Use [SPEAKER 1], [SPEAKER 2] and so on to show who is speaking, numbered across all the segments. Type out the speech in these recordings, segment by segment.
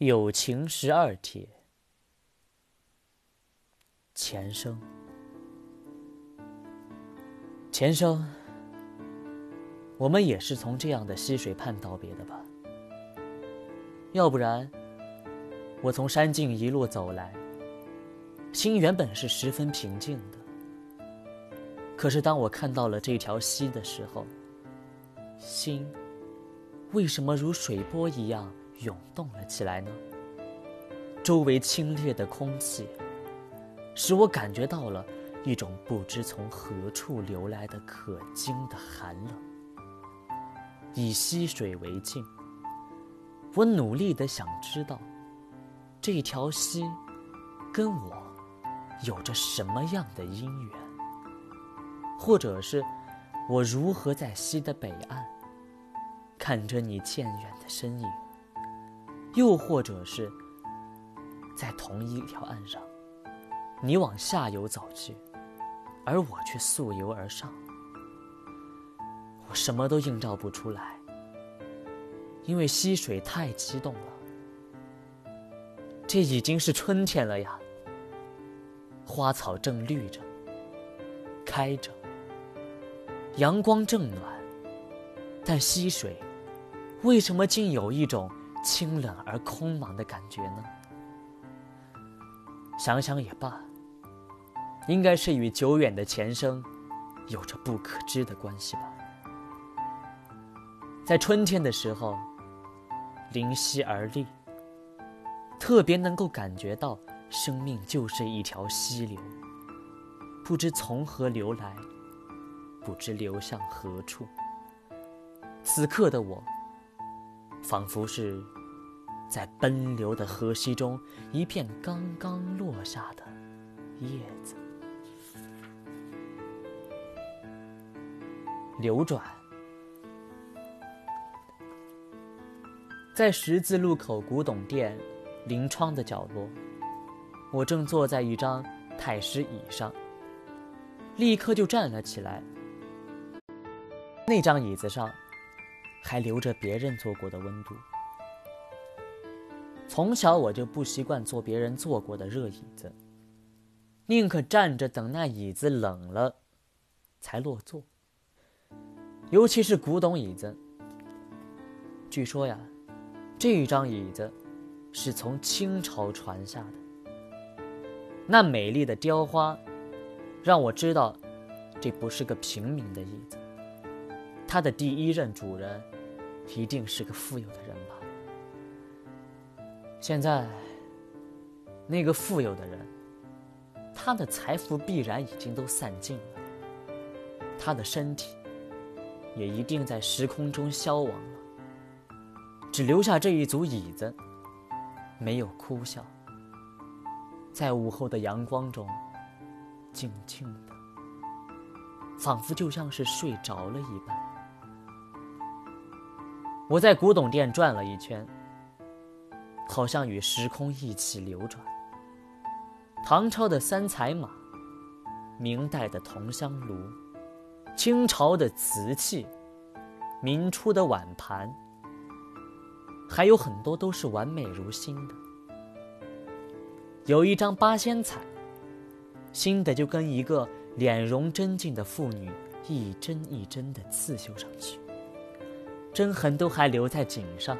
[SPEAKER 1] 友情十二帖，前生，前生，我们也是从这样的溪水畔道别的吧？要不然，我从山径一路走来，心原本是十分平静的。可是当我看到了这条溪的时候，心为什么如水波一样？涌动了起来呢。周围清冽的空气，使我感觉到了一种不知从何处流来的可惊的寒冷。以溪水为镜，我努力的想知道，这条溪跟我有着什么样的姻缘，或者是我如何在溪的北岸，看着你渐远的身影。又或者是，在同一条岸上，你往下游走去，而我却溯游而上。我什么都映照不出来，因为溪水太激动了。这已经是春天了呀，花草正绿着，开着，阳光正暖，但溪水为什么竟有一种？清冷而空茫的感觉呢？想想也罢，应该是与久远的前生有着不可知的关系吧。在春天的时候，临溪而立，特别能够感觉到生命就是一条溪流，不知从何流来，不知流向何处。此刻的我。仿佛是在奔流的河溪中，一片刚刚落下的叶子。流转，在十字路口古董店临窗的角落，我正坐在一张太师椅上，立刻就站了起来。那张椅子上。还留着别人坐过的温度。从小我就不习惯坐别人坐过的热椅子，宁可站着等那椅子冷了，才落座。尤其是古董椅子，据说呀，这张椅子是从清朝传下的。那美丽的雕花，让我知道，这不是个平民的椅子。它的第一任主人。一定是个富有的人吧？现在，那个富有的人，他的财富必然已经都散尽了，他的身体也一定在时空中消亡了，只留下这一组椅子，没有哭笑，在午后的阳光中，静静的，仿佛就像是睡着了一般。我在古董店转了一圈，好像与时空一起流转。唐朝的三彩马，明代的铜香炉，清朝的瓷器，明初的碗盘，还有很多都是完美如新的。有一张八仙彩，新的就跟一个脸容真静的妇女一针一针的刺绣上去。针痕都还留在颈上，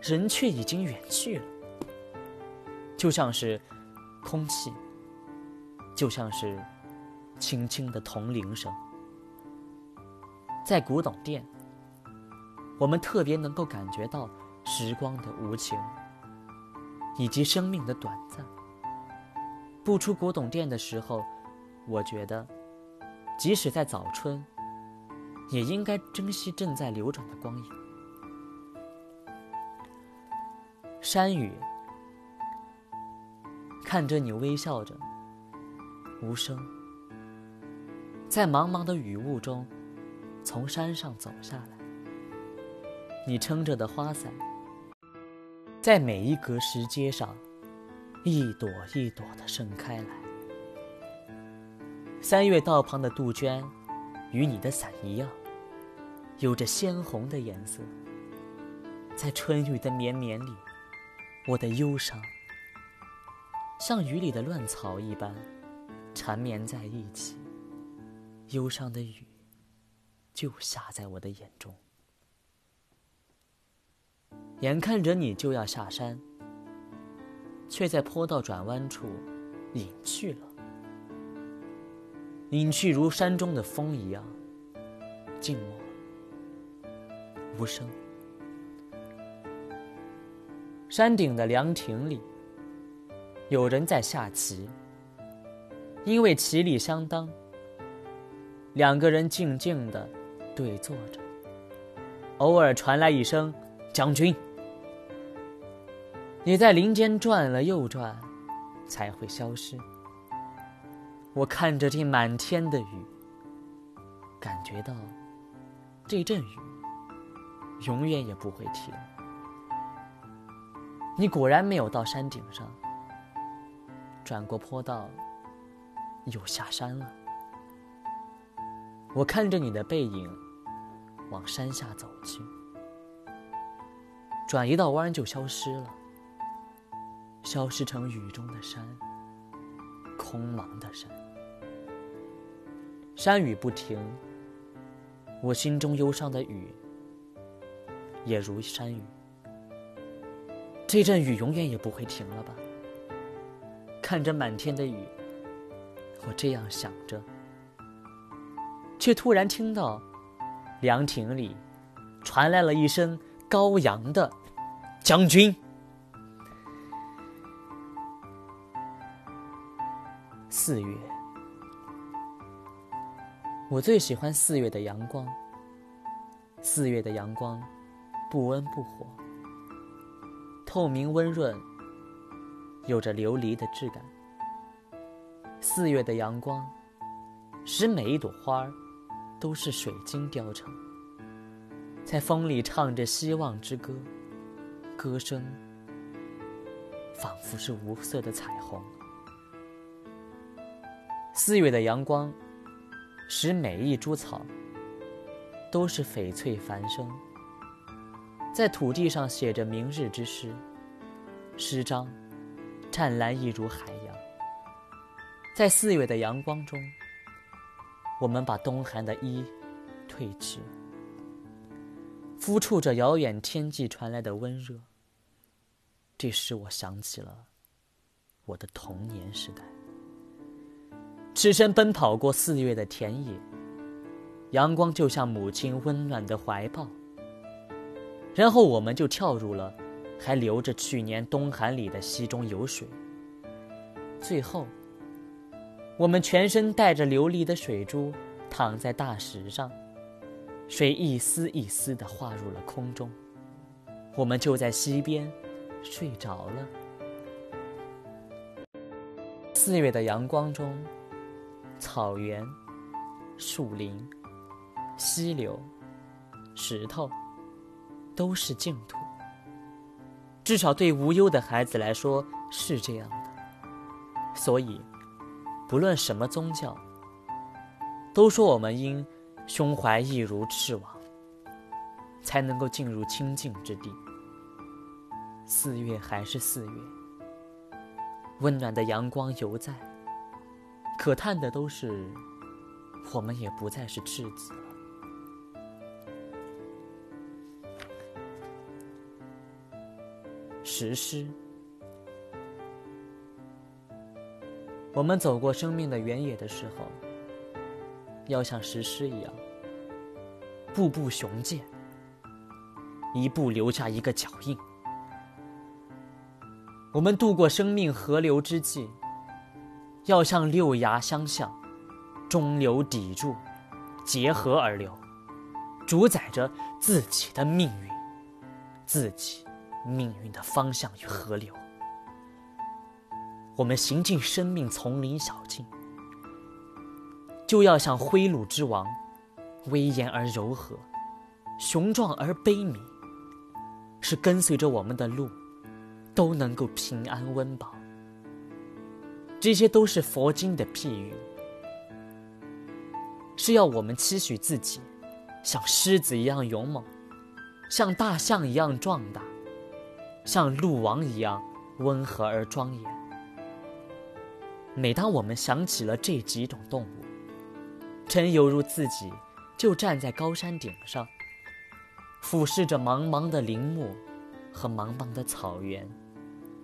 [SPEAKER 1] 人却已经远去了，就像是空气，就像是轻轻的铜铃声。在古董店，我们特别能够感觉到时光的无情，以及生命的短暂。不出古董店的时候，我觉得，即使在早春。也应该珍惜正在流转的光影。山雨看着你微笑着，无声，在茫茫的雨雾中从山上走下来。你撑着的花伞，在每一格石阶上一朵一朵的盛开来。三月道旁的杜鹃，与你的伞一样。有着鲜红的颜色，在春雨的绵绵里，我的忧伤，像雨里的乱草一般，缠绵在一起。忧伤的雨，就下在我的眼中。眼看着你就要下山，却在坡道转弯处隐去了，隐去如山中的风一样，静默无声。山顶的凉亭里，有人在下棋。因为棋力相当，两个人静静的对坐着。偶尔传来一声“将军”，你在林间转了又转，才会消失。我看着这满天的雨，感觉到这阵雨永远也不会停。你果然没有到山顶上，转过坡道，又下山了。我看着你的背影，往山下走去，转一道弯就消失了，消失成雨中的山，空茫的山。山雨不停，我心中忧伤的雨，也如山雨。这阵雨永远也不会停了吧？看着满天的雨，我这样想着，却突然听到凉亭里传来了一声高扬的“将军”。四月，我最喜欢四月的阳光。四月的阳光，不温不火。透明温润，有着琉璃的质感。四月的阳光，使每一朵花儿都是水晶雕成，在风里唱着希望之歌，歌声仿佛是无色的彩虹。四月的阳光，使每一株草都是翡翠繁生。在土地上写着明日之诗，诗章湛蓝一如海洋。在四月的阳光中，我们把冬寒的衣褪去，肤触着遥远天际传来的温热。这使我想起了我的童年时代，赤身奔跑过四月的田野，阳光就像母亲温暖的怀抱。然后我们就跳入了还留着去年冬寒里的溪中游水。最后，我们全身带着琉璃的水珠躺在大石上，水一丝一丝地化入了空中，我们就在溪边睡着了。四月的阳光中，草原、树林、溪流、石头。都是净土，至少对无忧的孩子来说是这样的。所以，不论什么宗教，都说我们应胸怀一如翅膀，才能够进入清净之地。四月还是四月，温暖的阳光犹在，可叹的都是，我们也不再是赤子。石狮，我们走过生命的原野的时候，要像石狮一样，步步雄健，一步留下一个脚印。我们渡过生命河流之际，要像六牙相向，中流砥柱，结合而流，主宰着自己的命运，自己。命运的方向与河流，我们行进生命丛林小径，就要像灰鹿之王，威严而柔和，雄壮而悲悯，是跟随着我们的路，都能够平安温饱。这些都是佛经的譬喻，是要我们期许自己，像狮子一样勇猛，像大象一样壮大。像鹿王一样温和而庄严。每当我们想起了这几种动物，真犹如自己就站在高山顶上，俯视着茫茫的林木和茫茫的草原，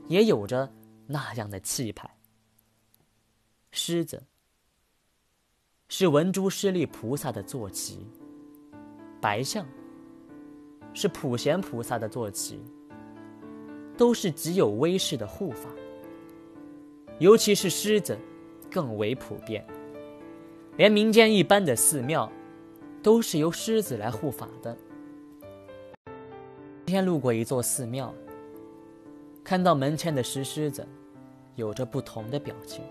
[SPEAKER 1] 也有着那样的气派。狮子是文殊师利菩萨的坐骑，白象是普贤菩萨的坐骑，都是极有威势的护法。尤其是狮子，更为普遍。连民间一般的寺庙，都是由狮子来护法的。今天路过一座寺庙，看到门前的石狮子，有着不同的表情，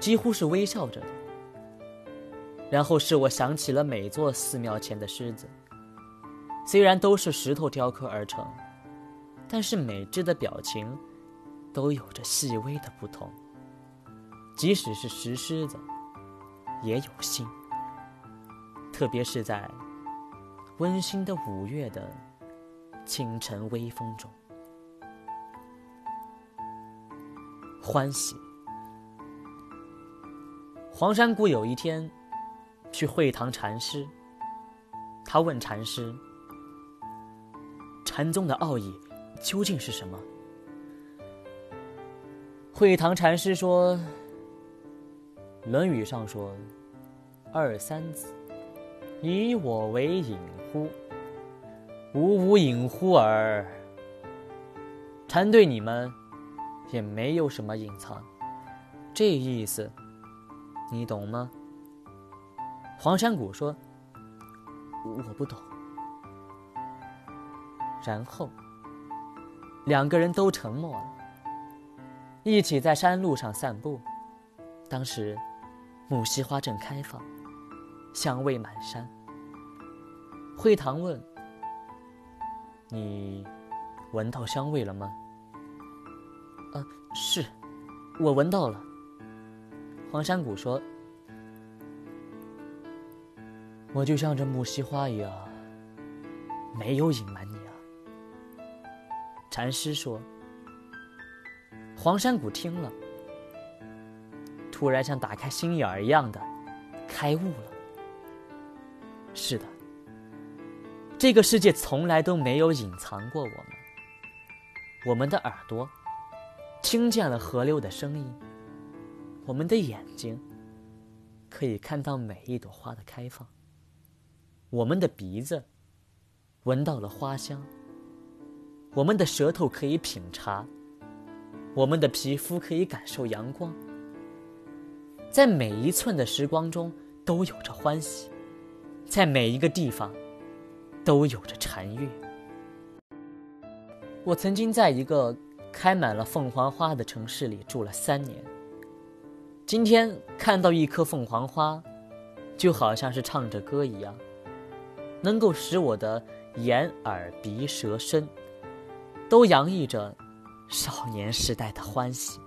[SPEAKER 1] 几乎是微笑着的。然后使我想起了每座寺庙前的狮子，虽然都是石头雕刻而成，但是每只的表情。都有着细微的不同，即使是石狮子，也有心。特别是在温馨的五月的清晨微风中，欢喜。黄山谷有一天去会堂禅师，他问禅师：“禅宗的奥义究竟是什么？”会堂禅师说，《论语》上说：“二三子，以我为隐乎？吾无隐乎尔。”禅对你们也没有什么隐藏，这意思你懂吗？黄山谷说：“我不懂。”然后两个人都沉默了。一起在山路上散步，当时木樨花正开放，香味满山。惠堂问：“你闻到香味了吗？”“啊，是，我闻到了。”黄山谷说：“我就像这木樨花一样，没有隐瞒。”禅师说。黄山谷听了，突然像打开心眼儿一样的开悟了。是的，这个世界从来都没有隐藏过我们。我们的耳朵听见了河流的声音，我们的眼睛可以看到每一朵花的开放，我们的鼻子闻到了花香，我们的舌头可以品茶。我们的皮肤可以感受阳光，在每一寸的时光中都有着欢喜，在每一个地方都有着禅悦。我曾经在一个开满了凤凰花的城市里住了三年。今天看到一棵凤凰花，就好像是唱着歌一样，能够使我的眼、耳、鼻、舌、身都洋溢着。少年时代的欢喜。